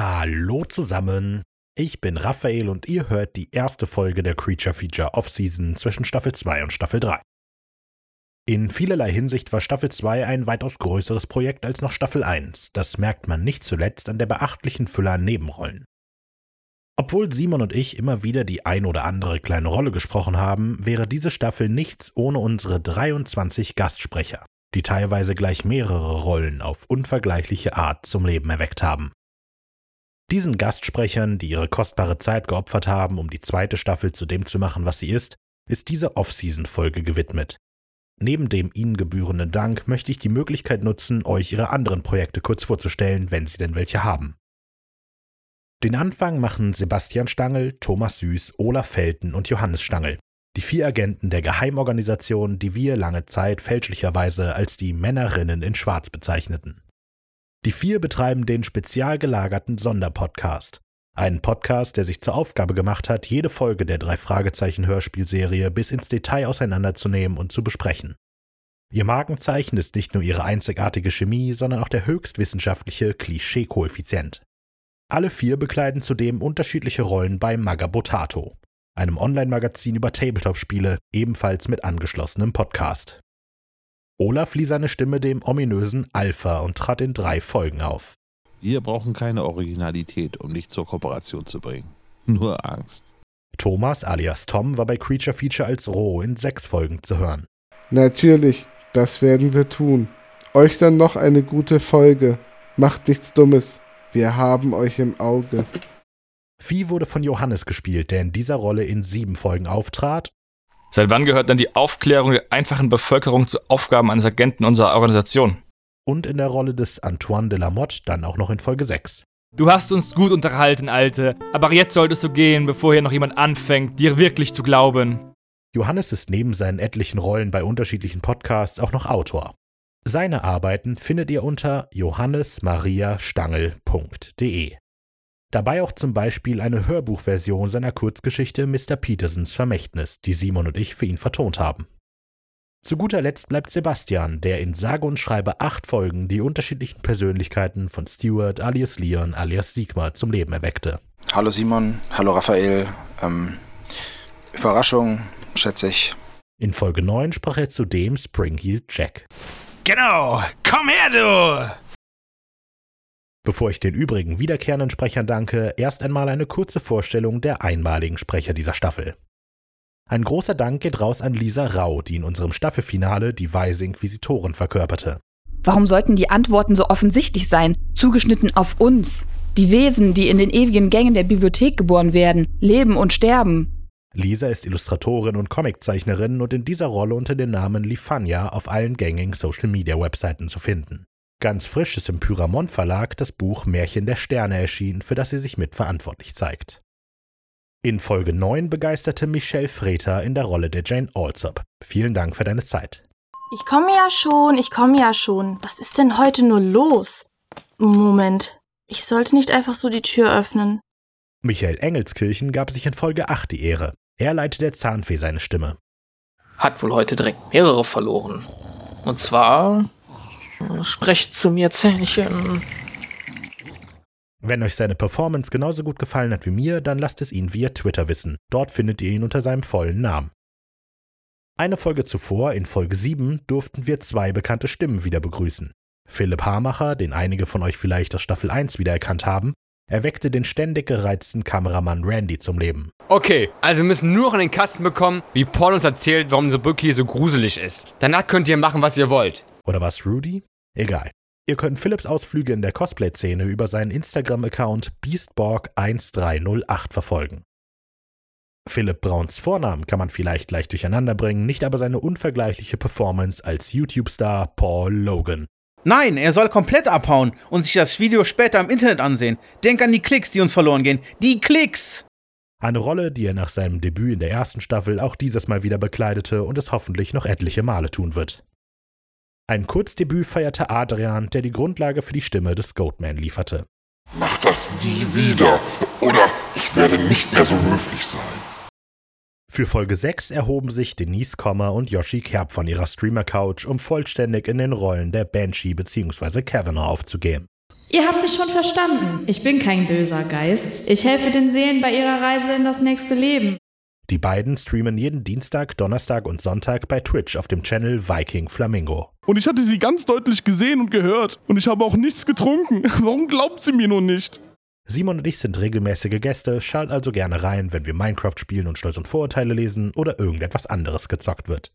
Hallo zusammen. Ich bin Raphael und ihr hört die erste Folge der Creature Feature Off-Season zwischen Staffel 2 und Staffel 3. In vielerlei Hinsicht war Staffel 2 ein weitaus größeres Projekt als noch Staffel 1. Das merkt man nicht zuletzt an der beachtlichen Fülle an Nebenrollen. Obwohl Simon und ich immer wieder die ein oder andere kleine Rolle gesprochen haben, wäre diese Staffel nichts ohne unsere 23 Gastsprecher, die teilweise gleich mehrere Rollen auf unvergleichliche Art zum Leben erweckt haben. Diesen Gastsprechern, die ihre kostbare Zeit geopfert haben, um die zweite Staffel zu dem zu machen, was sie ist, ist diese Off-Season-Folge gewidmet. Neben dem ihnen gebührenden Dank möchte ich die Möglichkeit nutzen, euch ihre anderen Projekte kurz vorzustellen, wenn sie denn welche haben. Den Anfang machen Sebastian Stangl, Thomas Süß, Olaf Felten und Johannes Stangl, die vier Agenten der Geheimorganisation, die wir lange Zeit fälschlicherweise als die Männerinnen in Schwarz bezeichneten. Die vier betreiben den spezial gelagerten Sonderpodcast. Einen Podcast, der sich zur Aufgabe gemacht hat, jede Folge der drei Fragezeichen Hörspielserie bis ins Detail auseinanderzunehmen und zu besprechen. Ihr Markenzeichen ist nicht nur ihre einzigartige Chemie, sondern auch der höchstwissenschaftliche Klischee-Koeffizient. Alle vier bekleiden zudem unterschiedliche Rollen bei Magabotato, einem Online-Magazin über Tabletop-Spiele, ebenfalls mit angeschlossenem Podcast. Olaf lieh seine Stimme dem ominösen Alpha und trat in drei Folgen auf. Wir brauchen keine Originalität, um dich zur Kooperation zu bringen. Nur Angst. Thomas alias Tom war bei Creature Feature als Roh in sechs Folgen zu hören. Natürlich, das werden wir tun. Euch dann noch eine gute Folge. Macht nichts Dummes. Wir haben euch im Auge. Vieh wurde von Johannes gespielt, der in dieser Rolle in sieben Folgen auftrat Seit wann gehört dann die Aufklärung der einfachen Bevölkerung zu Aufgaben eines Agenten unserer Organisation? Und in der Rolle des Antoine de la Motte dann auch noch in Folge 6. Du hast uns gut unterhalten, Alte, aber jetzt solltest du gehen, bevor hier noch jemand anfängt, dir wirklich zu glauben. Johannes ist neben seinen etlichen Rollen bei unterschiedlichen Podcasts auch noch Autor. Seine Arbeiten findet ihr unter johannesmariastangl.de. Dabei auch zum Beispiel eine Hörbuchversion seiner Kurzgeschichte Mr. Petersens Vermächtnis, die Simon und ich für ihn vertont haben. Zu guter Letzt bleibt Sebastian, der in sage und schreibe acht Folgen die unterschiedlichen Persönlichkeiten von Stuart alias Leon alias Sigmar zum Leben erweckte. Hallo Simon, hallo Raphael. Ähm, Überraschung, schätze ich. In Folge 9 sprach er zudem Springheeled Jack. Genau, komm her, du! Bevor ich den übrigen wiederkehrenden Sprechern danke, erst einmal eine kurze Vorstellung der einmaligen Sprecher dieser Staffel. Ein großer Dank geht raus an Lisa Rau, die in unserem Staffelfinale die weise Inquisitorin verkörperte. Warum sollten die Antworten so offensichtlich sein, zugeschnitten auf uns? Die Wesen, die in den ewigen Gängen der Bibliothek geboren werden, leben und sterben. Lisa ist Illustratorin und Comiczeichnerin und in dieser Rolle unter dem Namen Lifania auf allen gängigen Social-Media-Webseiten zu finden. Ganz frisch ist im Pyramont Verlag das Buch Märchen der Sterne erschienen, für das sie sich mitverantwortlich zeigt. In Folge 9 begeisterte Michelle Freter in der Rolle der Jane Alsop. Vielen Dank für deine Zeit. Ich komme ja schon, ich komme ja schon. Was ist denn heute nur los? Moment, ich sollte nicht einfach so die Tür öffnen. Michael Engelskirchen gab sich in Folge 8 die Ehre. Er leitet der Zahnfee seine Stimme. Hat wohl heute direkt mehrere verloren. Und zwar Sprecht zu mir, Zähnchen. Wenn euch seine Performance genauso gut gefallen hat wie mir, dann lasst es ihn via Twitter wissen. Dort findet ihr ihn unter seinem vollen Namen. Eine Folge zuvor, in Folge 7, durften wir zwei bekannte Stimmen wieder begrüßen. Philipp Hamacher, den einige von euch vielleicht aus Staffel 1 wiedererkannt haben, erweckte den ständig gereizten Kameramann Randy zum Leben. Okay, also wir müssen nur noch in den Kasten bekommen, wie Paul uns erzählt, warum unsere Brücke hier so gruselig ist. Danach könnt ihr machen, was ihr wollt. Oder was, Rudy? Egal. Ihr könnt Philips Ausflüge in der Cosplay-Szene über seinen Instagram-Account Beastborg1308 verfolgen. Philipp Brauns Vornamen kann man vielleicht leicht durcheinander bringen, nicht aber seine unvergleichliche Performance als YouTube-Star Paul Logan. Nein, er soll komplett abhauen und sich das Video später im Internet ansehen. Denk an die Klicks, die uns verloren gehen. Die Klicks! Eine Rolle, die er nach seinem Debüt in der ersten Staffel auch dieses Mal wieder bekleidete und es hoffentlich noch etliche Male tun wird. Ein Kurzdebüt feierte Adrian, der die Grundlage für die Stimme des Goatman lieferte. Mach das nie wieder, oder ich werde nicht mehr so höflich sein. Für Folge 6 erhoben sich Denise Kommer und Yoshi Kerb von ihrer Streamer-Couch, um vollständig in den Rollen der Banshee bzw. Kavanaugh aufzugehen. Ihr habt mich schon verstanden. Ich bin kein böser Geist. Ich helfe den Seelen bei ihrer Reise in das nächste Leben. Die beiden streamen jeden Dienstag, Donnerstag und Sonntag bei Twitch auf dem Channel Viking Flamingo. Und ich hatte sie ganz deutlich gesehen und gehört. Und ich habe auch nichts getrunken. Warum glaubt sie mir nur nicht? Simon und ich sind regelmäßige Gäste, schaut also gerne rein, wenn wir Minecraft spielen und Stolz und Vorurteile lesen oder irgendetwas anderes gezockt wird.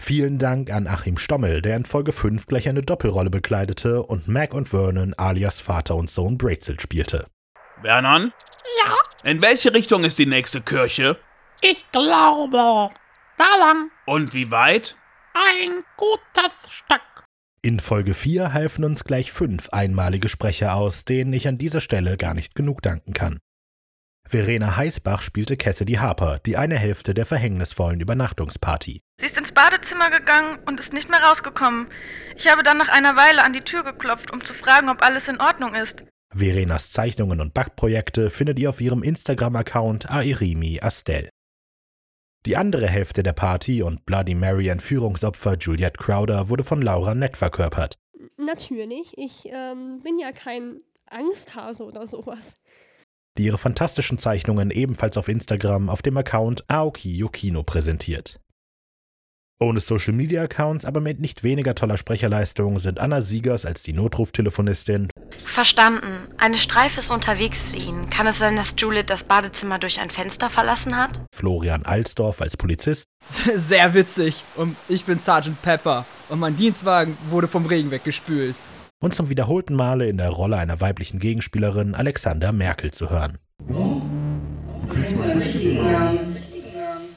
Vielen Dank an Achim Stommel, der in Folge 5 gleich eine Doppelrolle bekleidete und Mac und Vernon alias Vater und Sohn Brazel spielte. Vernon? Ja? In welche Richtung ist die nächste Kirche? Ich glaube, da lang. Und wie weit? Ein gutes Stück. In Folge 4 halfen uns gleich fünf einmalige Sprecher aus, denen ich an dieser Stelle gar nicht genug danken kann. Verena Heißbach spielte Cassidy Harper, die eine Hälfte der verhängnisvollen Übernachtungsparty. Sie ist ins Badezimmer gegangen und ist nicht mehr rausgekommen. Ich habe dann nach einer Weile an die Tür geklopft, um zu fragen, ob alles in Ordnung ist. Verenas Zeichnungen und Backprojekte findet ihr auf ihrem Instagram-Account Airimi Astel. Die andere Hälfte der Party und Bloody Mary Entführungsopfer Juliette Crowder wurde von Laura Nett verkörpert. Natürlich, ich ähm, bin ja kein Angsthase oder sowas. Die ihre fantastischen Zeichnungen ebenfalls auf Instagram auf dem Account Aoki Yokino präsentiert. Ohne Social Media Accounts, aber mit nicht weniger toller Sprecherleistung sind Anna Siegers als die Notruf-Telefonistin, Verstanden. Eine Streife ist unterwegs zu Ihnen. Kann es sein, dass Juliet das Badezimmer durch ein Fenster verlassen hat? Florian Alsdorf als Polizist, Sehr witzig. Und ich bin Sergeant Pepper. Und mein Dienstwagen wurde vom Regen weggespült. und zum wiederholten Male in der Rolle einer weiblichen Gegenspielerin Alexander Merkel zu hören.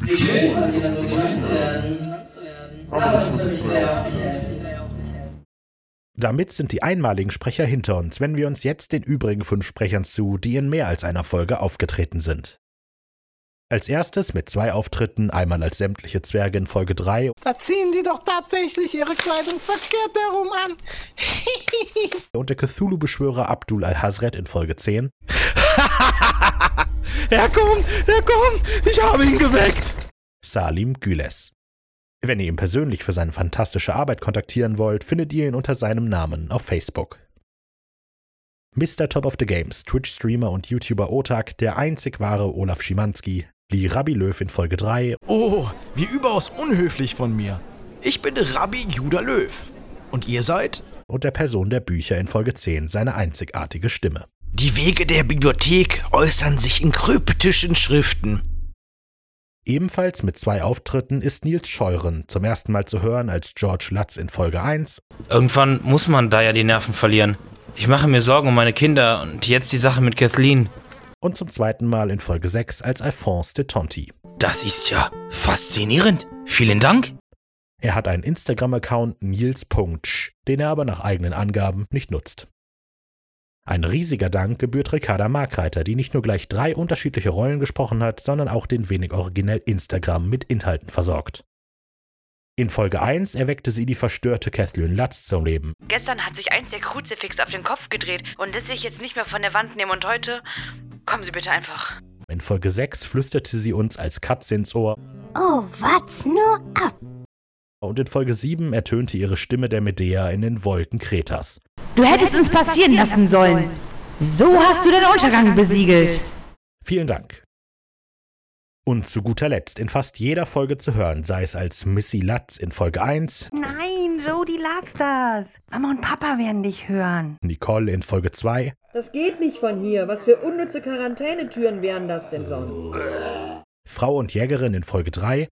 Wie schön von dir, so genannt zu werden. Aber das würde ich dir auch nicht helfen. Damit sind die einmaligen Sprecher hinter uns, wenn wir uns jetzt den übrigen fünf Sprechern zu, die in mehr als einer Folge aufgetreten sind. Als erstes mit zwei Auftritten, einmal als sämtliche Zwerge in Folge 3 Da ziehen die doch tatsächlich ihre Kleidung verkehrt herum an. und der Cthulhu-Beschwörer Abdul al-Hazred in Folge 10 Er kommt, er kommt, ich habe ihn geweckt. Salim Güles. Wenn ihr ihn persönlich für seine fantastische Arbeit kontaktieren wollt, findet ihr ihn unter seinem Namen auf Facebook. Mr. Top of the Games, Twitch-Streamer und YouTuber Otak, der einzig wahre Olaf Schimanski, Lee Rabbi Löw in Folge 3 Oh, wie überaus unhöflich von mir. Ich bin Rabbi Judah Löw. Und ihr seid? und der Person der Bücher in Folge 10 seine einzigartige Stimme. Die Wege der Bibliothek äußern sich in kryptischen Schriften. Ebenfalls mit zwei Auftritten ist Nils Scheuren zum ersten Mal zu hören als George Lutz in Folge 1 Irgendwann muss man da ja die Nerven verlieren. Ich mache mir Sorgen um meine Kinder und jetzt die Sache mit Kathleen. und zum zweiten Mal in Folge 6 als Alphonse de Tonti. Das ist ja faszinierend. Vielen Dank. Er hat einen Instagram-Account Nils.sch, den er aber nach eigenen Angaben nicht nutzt. Ein riesiger Dank gebührt Ricarda Markreiter, die nicht nur gleich drei unterschiedliche Rollen gesprochen hat, sondern auch den wenig originell Instagram mit Inhalten versorgt. In Folge 1 erweckte sie die verstörte Kathleen Lutz zum Leben. Gestern hat sich eins der Kruzifix auf den Kopf gedreht und lässt sich jetzt nicht mehr von der Wand nehmen und heute. Kommen Sie bitte einfach. In Folge 6 flüsterte sie uns als Katze ins Ohr Oh, wart's nur ab. Und in Folge 7 ertönte ihre Stimme der Medea in den Wolken Kretas. Du hättest uns passieren lassen sollen. So hast du den Untergang besiegelt. Vielen Dank. Und zu guter Letzt in fast jeder Folge zu hören, sei es als Missy Lutz in Folge 1, Nein, Jodie, lass das. Mama und Papa werden dich hören. Nicole in Folge 2 Das geht nicht von hier. Was für unnütze Quarantänetüren wären das denn sonst? Frau und Jägerin in Folge 3,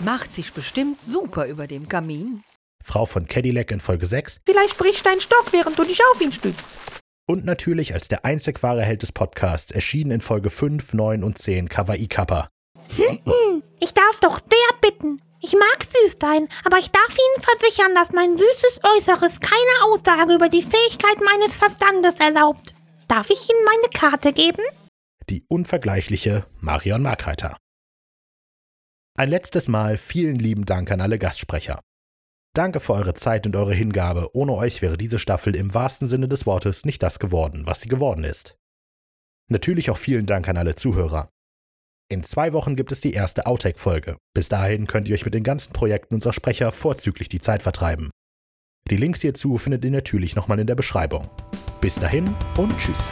Macht sich bestimmt super über dem Kamin. Frau von Cadillac in Folge 6 Vielleicht bricht dein Stock, während du dich auf ihn stützt. und natürlich als der einzig wahre Held des Podcasts erschienen in Folge 5, 9 und 10 Kawaii Kappa. Ich darf doch sehr bitten. Ich mag Süßtein, aber ich darf Ihnen versichern, dass mein süßes Äußeres keine Aussage über die Fähigkeit meines Verstandes erlaubt. Darf ich Ihnen meine Karte geben? Die unvergleichliche Marion Markreiter. Ein letztes Mal vielen lieben Dank an alle Gastsprecher. Danke für eure Zeit und eure Hingabe. Ohne euch wäre diese Staffel im wahrsten Sinne des Wortes nicht das geworden, was sie geworden ist. Natürlich auch vielen Dank an alle Zuhörer. In zwei Wochen gibt es die erste Outtake-Folge. Bis dahin könnt ihr euch mit den ganzen Projekten unserer Sprecher vorzüglich die Zeit vertreiben. Die Links hierzu findet ihr natürlich nochmal in der Beschreibung. Bis dahin und tschüss.